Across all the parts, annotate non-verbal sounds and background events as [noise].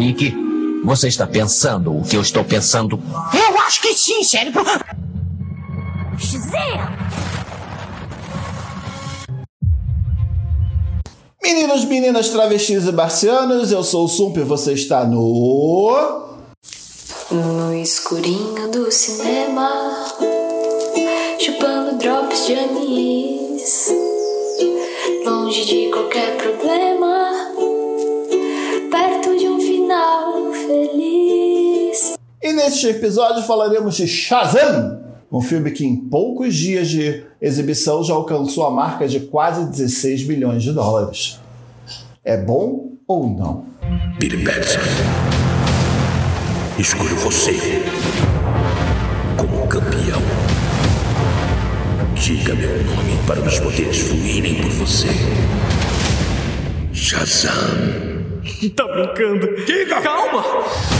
Nick, você está pensando o que eu estou pensando? Eu acho que sim, cérebro. Meninos, meninas, travestis e marcianos, eu sou o Sump e você está no. No escurinho do cinema, chupando drops de anis, longe de qualquer problema, E neste episódio falaremos de Shazam, um filme que em poucos dias de exibição já alcançou a marca de quase 16 bilhões de dólares. É bom ou não? Billy Batson. Escolho você como campeão. Diga meu nome para meus poderes fluírem por você. Shazam. Tá brincando? Diga! Calma!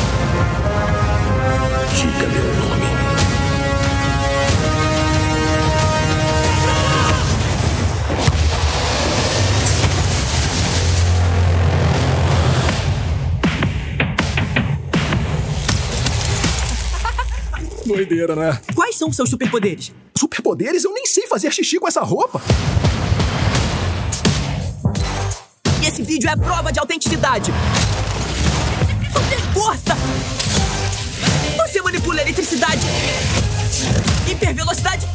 Doideira, né? Quais são seus superpoderes? Superpoderes? Eu nem sei fazer xixi com essa roupa. Esse vídeo é prova de autenticidade. Não tem força! Você manipula a eletricidade. Hipervelocidade.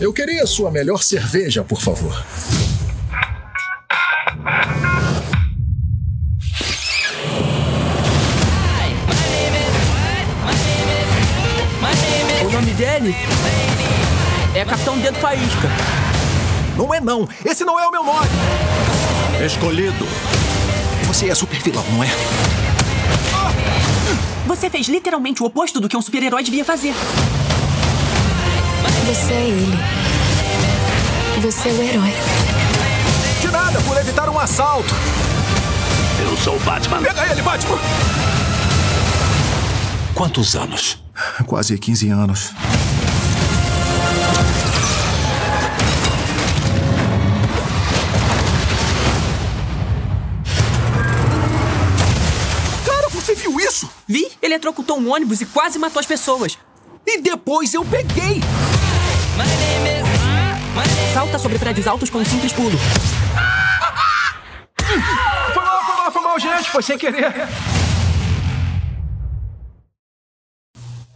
Eu queria sua melhor cerveja, por favor. Nome dele é Capitão Dedo Faísca. Não é não. Esse não é o meu nome. Escolhido. Você é super vilão, não é? Você fez literalmente o oposto do que um super-herói devia fazer. Você é ele. Você é o herói. De nada, por evitar um assalto. Eu sou o Batman. Pega ele, Batman! Quantos anos? Quase 15 anos. Eletrocutou um ônibus e quase matou as pessoas. E depois eu peguei! Salta sobre prédios altos com um simples pulo. Foi mal, foi mal, foi mal, gente. Foi sem querer.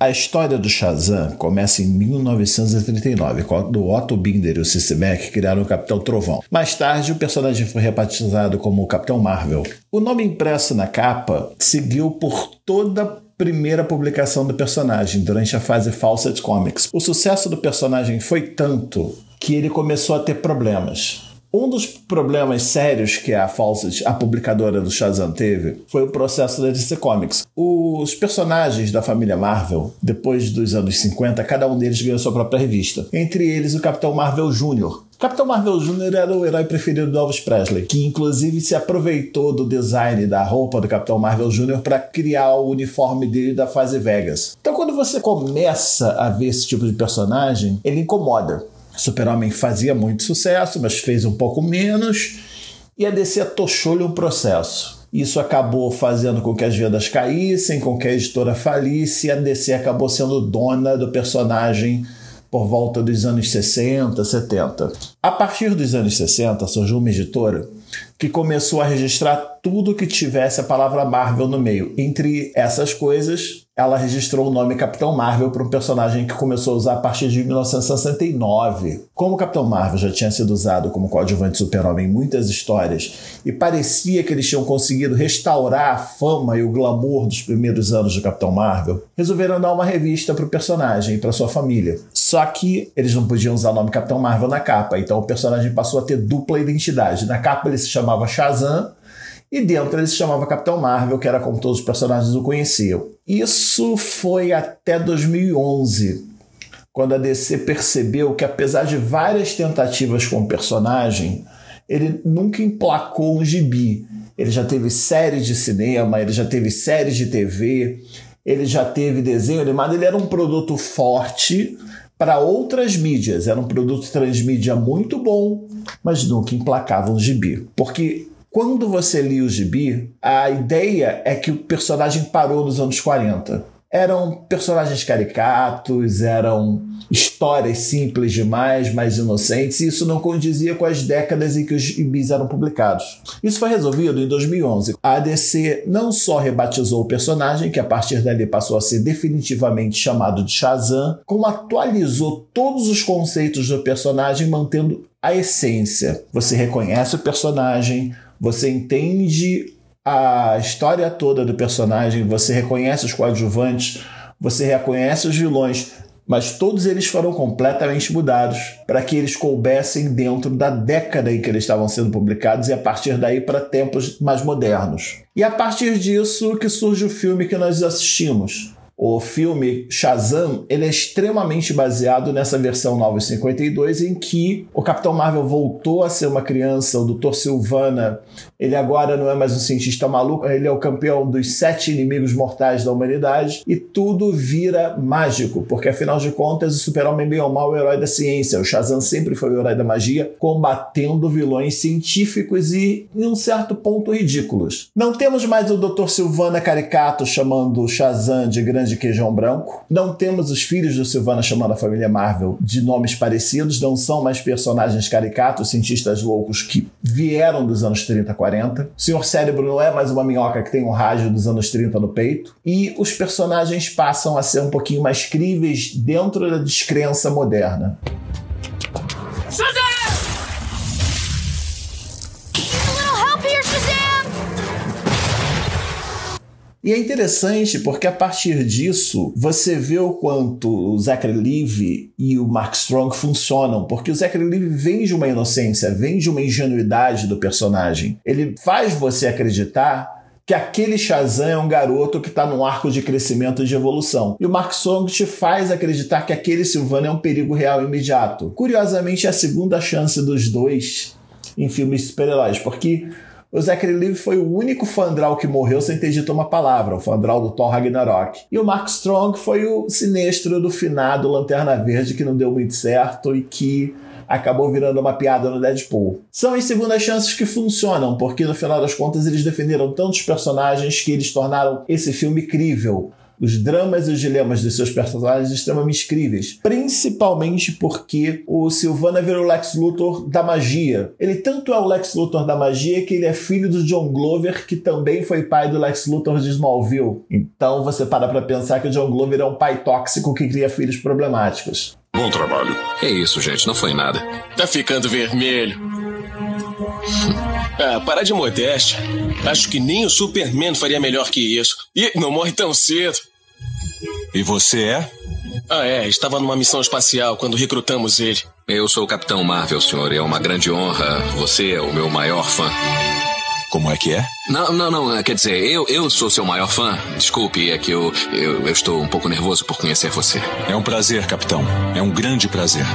A história do Shazam começa em 1939, quando Otto Binder e o Cissy Mack criaram o Capitão Trovão. Mais tarde, o personagem foi rebatizado como Capitão Marvel. O nome impresso na capa seguiu por toda a primeira publicação do personagem, durante a fase Fawcett Comics. O sucesso do personagem foi tanto que ele começou a ter problemas. Um dos problemas sérios que a Fawcett, a publicadora do Shazam, teve foi o processo da DC Comics. Os personagens da família Marvel, depois dos anos 50, cada um deles ganhou sua própria revista. Entre eles, o Capitão Marvel Jr., Capitão Marvel Jr. era o herói preferido do Elvis Presley, que inclusive se aproveitou do design da roupa do Capitão Marvel Jr. para criar o uniforme dele da fase Vegas. Então, quando você começa a ver esse tipo de personagem, ele incomoda. Super-Homem fazia muito sucesso, mas fez um pouco menos, e a DC atochou-lhe um processo. Isso acabou fazendo com que as vendas caíssem, com que a editora falisse, e a DC acabou sendo dona do personagem por volta dos anos 60, 70. A partir dos anos 60, surgiu uma editora que começou a registrar tudo que tivesse a palavra Marvel no meio. Entre essas coisas, ela registrou o nome Capitão Marvel para um personagem que começou a usar a partir de 1969. Como o Capitão Marvel já tinha sido usado como coadjuvante super-homem em muitas histórias e parecia que eles tinham conseguido restaurar a fama e o glamour dos primeiros anos do Capitão Marvel, resolveram dar uma revista para o personagem e para sua família. Só que eles não podiam usar o nome Capitão Marvel na capa, então o personagem passou a ter dupla identidade. Na capa ele se chamava Shazam e dentro ele se chamava Capitão Marvel, que era como todos os personagens o conheciam. Isso foi até 2011, quando a DC percebeu que, apesar de várias tentativas com o personagem, ele nunca emplacou um gibi. Ele já teve séries de cinema, ele já teve séries de TV, ele já teve desenho animado, ele era um produto forte para outras mídias. Era um produto transmídia muito bom, mas nunca emplacava um gibi. Porque Quando você lia o gibi, a ideia é que o personagem parou nos anos 40. Eram personagens caricatos, eram histórias simples demais, mais inocentes, e isso não condizia com as décadas em que os gibis eram publicados. Isso foi resolvido em 2011. A DC não só rebatizou o personagem, que a partir dali passou a ser definitivamente chamado de Shazam, como atualizou todos os conceitos do personagem, mantendo a essência. Você reconhece o personagem, você entende a história toda do personagem, você reconhece os coadjuvantes, você reconhece os vilões, mas todos eles foram completamente mudados para que eles coubessem dentro da década em que eles estavam sendo publicados e a partir daí para tempos mais modernos. E a partir disso que surge o filme que nós assistimos. O filme Shazam ele é extremamente baseado nessa versão 952 em que o Capitão Marvel voltou a ser uma criança, o Dr. Silvana ele agora não é mais um cientista maluco, ele é o campeão dos sete inimigos mortais da humanidade e tudo vira mágico, porque afinal de contas o super-homem bem ou mal é o herói da ciência, o Shazam sempre foi o herói da magia, combatendo vilões científicos e em um certo ponto ridículos. Não temos mais o Dr. Silvana caricato chamando Shazam de grande queijão branco, não temos os filhos do Silvana chamando a família Marvel de nomes parecidos, não são mais personagens caricatos, cientistas loucos que vieram dos anos 30, 40 40. O Senhor Cérebro não é mais uma minhoca que tem um rádio dos anos 30 no peito. E os personagens passam a ser um pouquinho mais críveis dentro da descrença moderna. E é interessante porque a partir disso você vê o quanto o Zachary Levi e o Mark Strong funcionam, porque o Zachary Levi vem de uma inocência, vem de uma ingenuidade do personagem. Ele faz você acreditar que aquele Shazam é um garoto que está num arco de crescimento e de evolução. E o Mark Strong te faz acreditar que aquele Silvana é um perigo real imediato. Curiosamente, é a segunda chance dos dois em filmes super-heróis, porque o Zachary Levi foi o único Fandral que morreu sem ter dito uma palavra, o Fandral do Thor Ragnarok. E o Mark Strong foi o sinestro do finado Lanterna Verde que não deu muito certo e que acabou virando uma piada no Deadpool. São as segundas chances que funcionam, porque no final das contas eles defenderam tantos personagens que eles tornaram esse filme crível os dramas e os dilemas de seus personagens extremamente incríveis. Principalmente porque o Silvana virou o Lex Luthor da magia. Ele tanto é o Lex Luthor da magia que ele é filho do John Glover, que também foi pai do Lex Luthor de Smallville. Então você para pra pensar que o John Glover é um pai tóxico que cria filhos problemáticos. Bom trabalho. É isso, gente, não foi nada. Tá ficando vermelho. [laughs] Ah, para de modéstia. Acho que nem o Superman faria melhor que isso. E não morre tão cedo. E você é? Ah, é. Estava numa missão espacial quando recrutamos ele. Eu sou o Capitão Marvel, senhor, e é uma grande honra. Você é o meu maior fã. Como é que é? Não, não, não. Quer dizer, eu, eu sou seu maior fã. Desculpe, é que eu, eu, eu estou um pouco nervoso por conhecer você. É um prazer, capitão. É um grande prazer.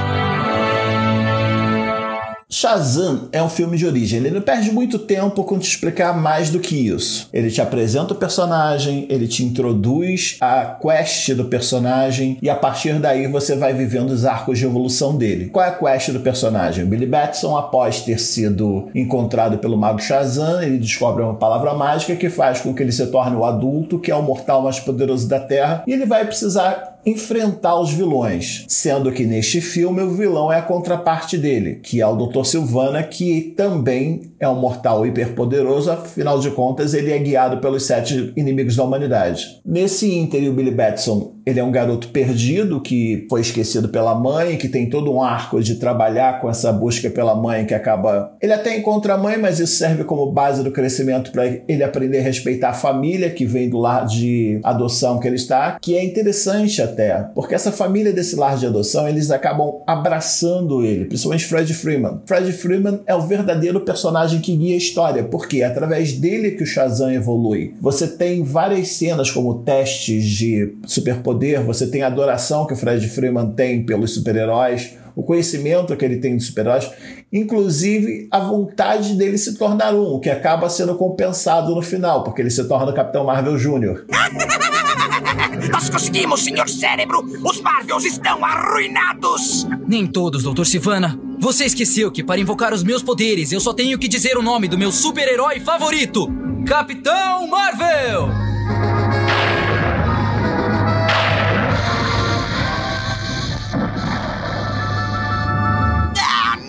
Shazam é um filme de origem. Ele não perde muito tempo com te explicar mais do que isso. Ele te apresenta o personagem, ele te introduz a quest do personagem e a partir daí você vai vivendo os arcos de evolução dele. Qual é a quest do personagem? Billy Batson, após ter sido encontrado pelo mago Shazam, ele descobre uma palavra mágica que faz com que ele se torne o adulto, que é o mortal mais poderoso da Terra, e ele vai precisar enfrentar os vilões, sendo que neste filme o vilão é a contraparte dele, que é o Dr. Silvana, que também é um mortal hiperpoderoso, afinal de contas ele é guiado pelos sete inimigos da humanidade. Nesse ínter, o Billy Batson ele é um garoto perdido que foi esquecido pela mãe, que tem todo um arco de trabalhar com essa busca pela mãe que acaba. Ele até encontra a mãe, mas isso serve como base do crescimento para ele aprender a respeitar a família que vem do lar de adoção que ele está, que é interessante até, porque essa família desse lar de adoção eles acabam abraçando ele, principalmente Fred Freeman. Fred Freeman é o verdadeiro personagem que guia a história, porque é através dele que o Shazam evolui. Você tem várias cenas como testes de superpoder poder, você tem a adoração que o Fred Freeman tem pelos super-heróis, o conhecimento que ele tem dos super-heróis, inclusive a vontade dele se tornar um, que acaba sendo compensado no final, porque ele se torna o Capitão Marvel Jr. [laughs] Nós conseguimos, senhor cérebro! Os Marvels estão arruinados! Nem todos, Dr. Sivana. Você esqueceu que para invocar os meus poderes eu só tenho que dizer o nome do meu super-herói favorito: Capitão Marvel!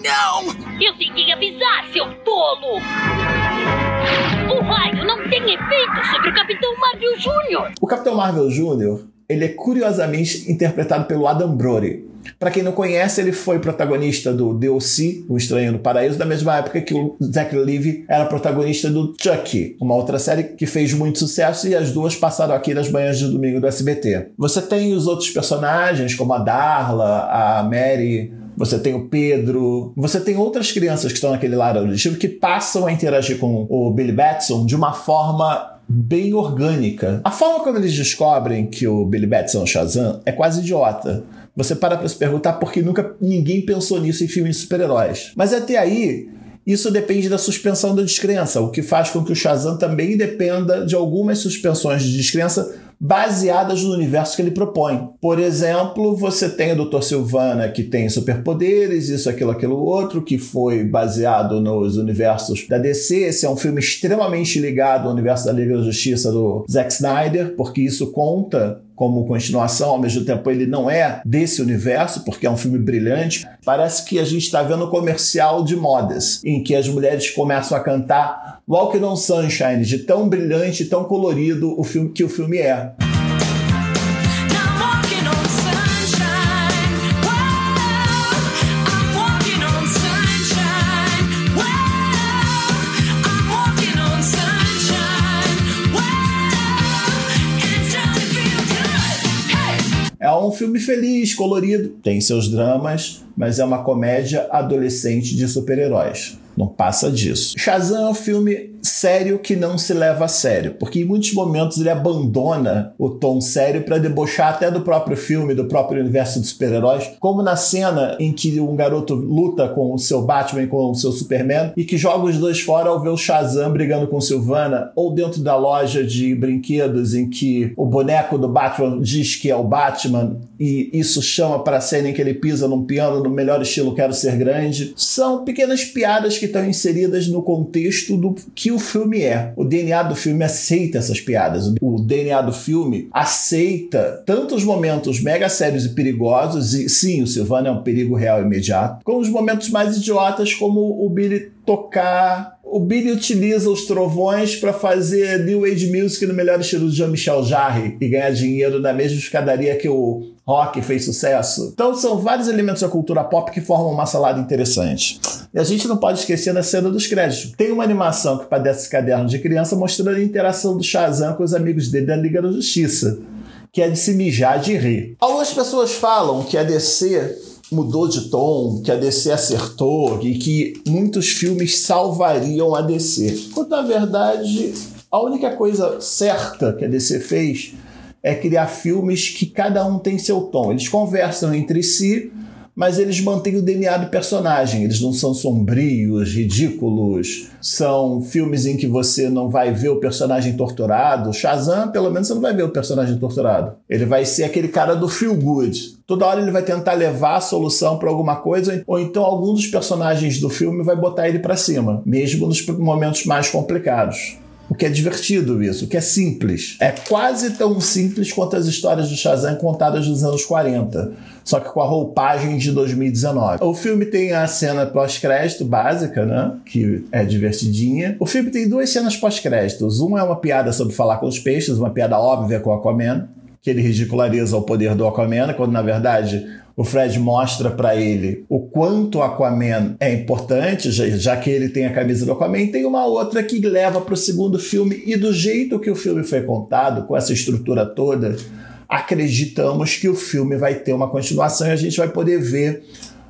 Não! Eu tentei avisar, seu tolo! O raio não tem efeito sobre o Capitão Marvel Jr. O Capitão Marvel Jr., ele é curiosamente interpretado pelo Adam Brody. Para quem não conhece, ele foi protagonista do DLC, O Estranho no Paraíso, da mesma época que o Zach Levy era protagonista do Chucky, uma outra série que fez muito sucesso e as duas passaram aqui nas manhãs de domingo do SBT. Você tem os outros personagens, como a Darla, a Mary, você tem o Pedro, você tem outras crianças que estão naquele lar auditivo que passam a interagir com o Billy Batson de uma forma bem orgânica. A forma como eles descobrem que o Billy Batson é o Shazam é quase idiota. Você para pra se perguntar por que nunca ninguém pensou nisso em filmes de super-heróis. Mas até aí, isso depende da suspensão da descrença, o que faz com que o Shazam também dependa de algumas suspensões de descrença baseadas no universo que ele propõe. Por exemplo, você tem o Dr. Silvana, que tem superpoderes, isso, aquilo, aquilo outro, que foi baseado nos universos da DC. Esse é um filme extremamente ligado ao universo da Liga da Justiça do Zack Snyder, porque isso conta como continuação, ao mesmo tempo ele não é desse universo, porque é um filme brilhante. Parece que a gente está vendo um comercial de modas, em que as mulheres começam a cantar Walking on Sunshine, de tão brilhante, tão colorido o filme que o filme é. Filme feliz, colorido, tem seus dramas, mas é uma comédia adolescente de super-heróis. Não passa disso. Shazam é um filme sério que não se leva a sério, porque em muitos momentos ele abandona o tom sério para debochar até do próprio filme, do próprio universo de super-heróis, como na cena em que um garoto luta com o seu Batman com o seu Superman e que joga os dois fora ao ver o Shazam brigando com Silvana, ou dentro da loja de brinquedos em que o boneco do Batman diz que é o Batman e isso chama para a cena em que ele pisa num piano no melhor estilo Quero Ser Grande. São pequenas piadas que estão inseridas no contexto do que o filme é. O DNA do filme aceita essas piadas. O DNA do filme aceita tanto os momentos mega sérios e perigosos, e sim, o Silvano é um perigo real imediato, como os momentos mais idiotas, como o Billy tocar. O Billy utiliza os trovões para fazer New Age Music no melhor estilo de Jean-Michel Jarre e ganhar dinheiro na mesma escadaria que o rock fez sucesso. Então são vários elementos da cultura pop que formam uma salada interessante. E a gente não pode esquecer da cena dos créditos. Tem uma animação que padece caderno de criança mostrando a interação do Shazam com os amigos dele da Liga da Justiça, que é de se mijar de rir. Algumas pessoas falam que a DC mudou de tom, que a DC acertou e que muitos filmes salvariam a DC. Quando na verdade a única coisa certa que a DC fez é criar filmes que cada um tem seu tom. Eles conversam entre si, mas eles mantêm o DNA do personagem. Eles não são sombrios, ridículos. São filmes em que você não vai ver o personagem torturado. Shazam, pelo menos, você não vai ver o personagem torturado. Ele vai ser aquele cara do feel good. Toda hora ele vai tentar levar a solução para alguma coisa, ou então algum dos personagens do filme vai botar ele para cima, mesmo nos momentos mais complicados. O que é divertido isso, o que é simples. É quase tão simples quanto as histórias do Shazam contadas nos anos 40, só que com a roupagem de 2019. O filme tem a cena pós-crédito básica, né? Que é divertidinha. O filme tem duas cenas pós-créditos. Uma é uma piada sobre falar com os peixes, uma piada óbvia com o Aquaman, que ele ridiculariza o poder do Aquaman, quando na verdade o Fred mostra para ele o quanto o Aquaman é importante, já, que ele tem a camisa do Aquaman. Tem uma outra que leva para o segundo filme, e do jeito que o filme foi contado, com essa estrutura toda, acreditamos que o filme vai ter uma continuação e a gente vai poder ver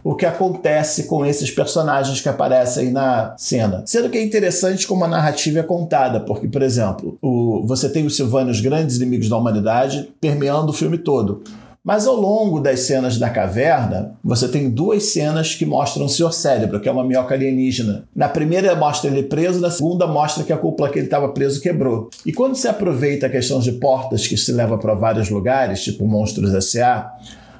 o que acontece com esses personagens que aparecem na cena. Sendo que é interessante como a narrativa é contada, porque, por exemplo, o, você tem os Silvânios, grandes inimigos da humanidade, permeando o filme todo. Mas ao longo das cenas da caverna, você tem duas cenas que mostram o seu cérebro, que é uma minhoca alienígena. Na primeira mostra ele preso, na segunda mostra que a cúpula que ele estava preso quebrou. E quando se aproveita a questão de portas que se leva para vários lugares, tipo Monstros S.A.,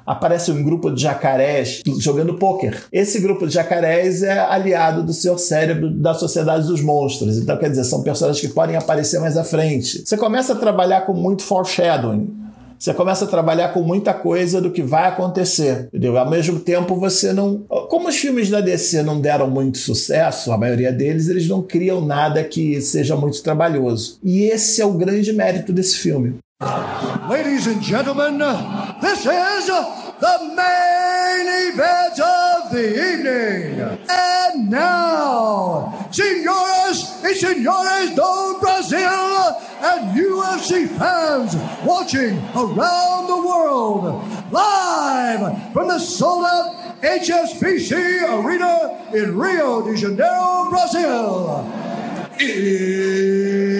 aparece um grupo de jacarés jogando pôquer. Esse grupo de jacarés é aliado do seu cérebro da Sociedade dos Monstros. Então, quer dizer, são personagens que podem aparecer mais à frente. Você começa a trabalhar com muito foreshadowing. Você começa a trabalhar com muita coisa do que vai acontecer, entendeu? Ao mesmo tempo, você não. Como os filmes da DC não deram muito sucesso, a maioria deles, eles não criam nada que seja muito trabalhoso. E esse é o grande mérito desse filme. Ladies and gentlemen, this is the main event of the evening. And now, senhoras e senhores do Brasil and UFC fans watching around the world, live from the sold out HSBC Arena in Rio de Janeiro, Brazil. It's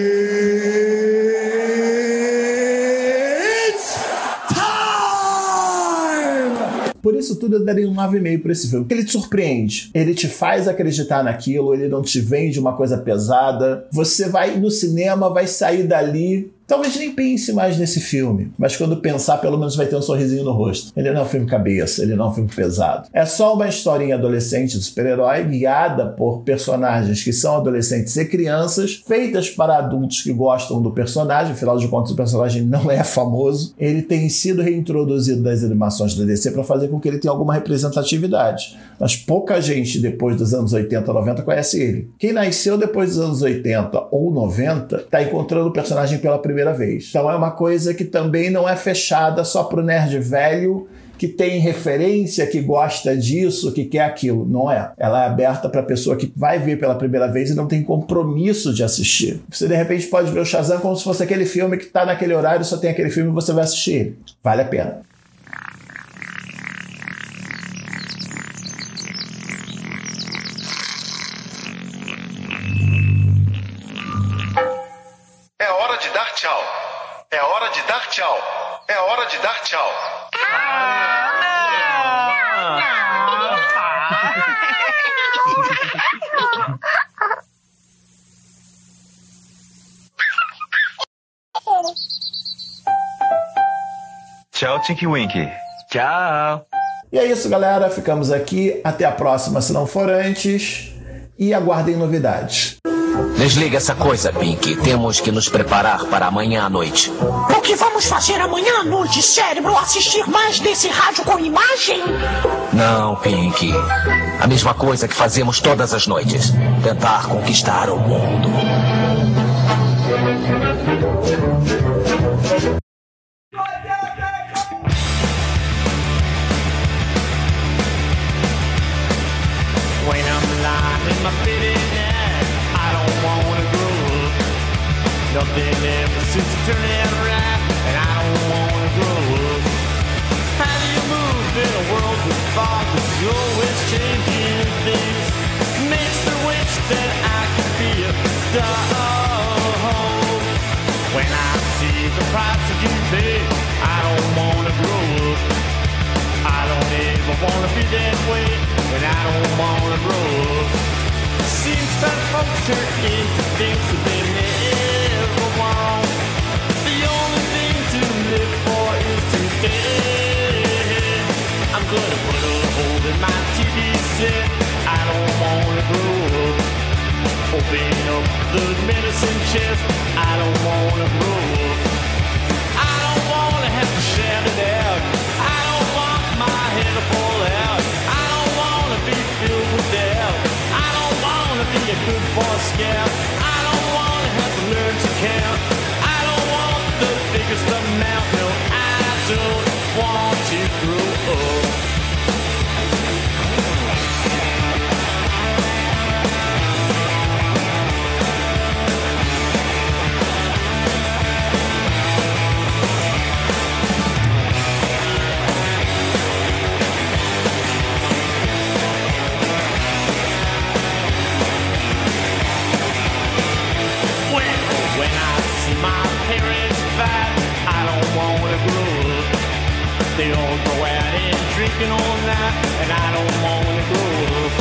isso tudo eu daria um 9,5 para esse filme. Porque ele te surpreende. Ele te faz acreditar naquilo, ele não te vende uma coisa pesada. Você vai no cinema, vai sair dali Talvez nem pense mais nesse filme, mas quando pensar, pelo menos vai ter um sorrisinho no rosto. Ele não é um filme cabeça, ele não é um filme pesado. É só uma historinha adolescente de super-herói guiada por personagens que são adolescentes e crianças, feitas para adultos que gostam do personagem, afinal de contas, o personagem não é famoso. Ele tem sido reintroduzido das animações da DC para fazer com que ele tenha alguma representatividade. Mas pouca gente depois dos anos 80, 90 conhece ele. Quem nasceu depois dos anos 80 ou 90 está encontrando o personagem pela primeira vez. Então é uma coisa que também não é fechada só para o nerd velho que tem referência, que gosta disso, que quer aquilo. Não é. Ela é aberta para a pessoa que vai ver pela primeira vez e não tem compromisso de assistir. Você de repente pode ver o Shazam como se fosse aquele filme que está naquele horário, só tem aquele filme e você vai assistir. Vale a pena. Tinky Winky. Tchau. E é isso, galera. Ficamos aqui. Até a próxima, se não for antes. E aguardem novidades. Desliga essa coisa, Pink. Temos que nos preparar para amanhã à noite. O que vamos fazer amanhã à noite, cérebro? Assistir mais desse rádio com imagem? Não, Pink. A mesma coisa que fazemos todas as noites. Tentar conquistar o mundo. Nothing ever seems to turn out right, and I don't wanna grow up. How do you move in a world with fathers always changing things? Makes me wish that I could be a dog. When I see the price that you pay, I don't wanna grow up. I don't ever wanna be that way, and I don't wanna grow up. That into things that they never want. The only thing to live for is today. I'm gonna put a hole in my TV set. I don't wanna grow up. Open up the medicine chest. I don't wanna grow up. Be a good boy scout. I don't wanna have to learn to count. I don't want the biggest amount. No, I don't want to grow up. Drinking all night, and I don't wanna grow up.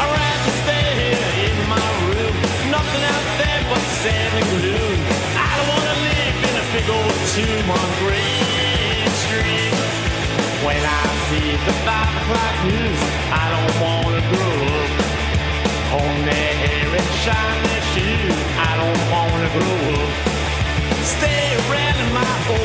I'd rather stay here in my room, nothing out there but sand and glue. I don't wanna live in a big old tomb on Green Street. When I see the five o'clock news, I don't wanna grow up. On their hair and shine their shoes, I don't wanna grow up. Stay around in my old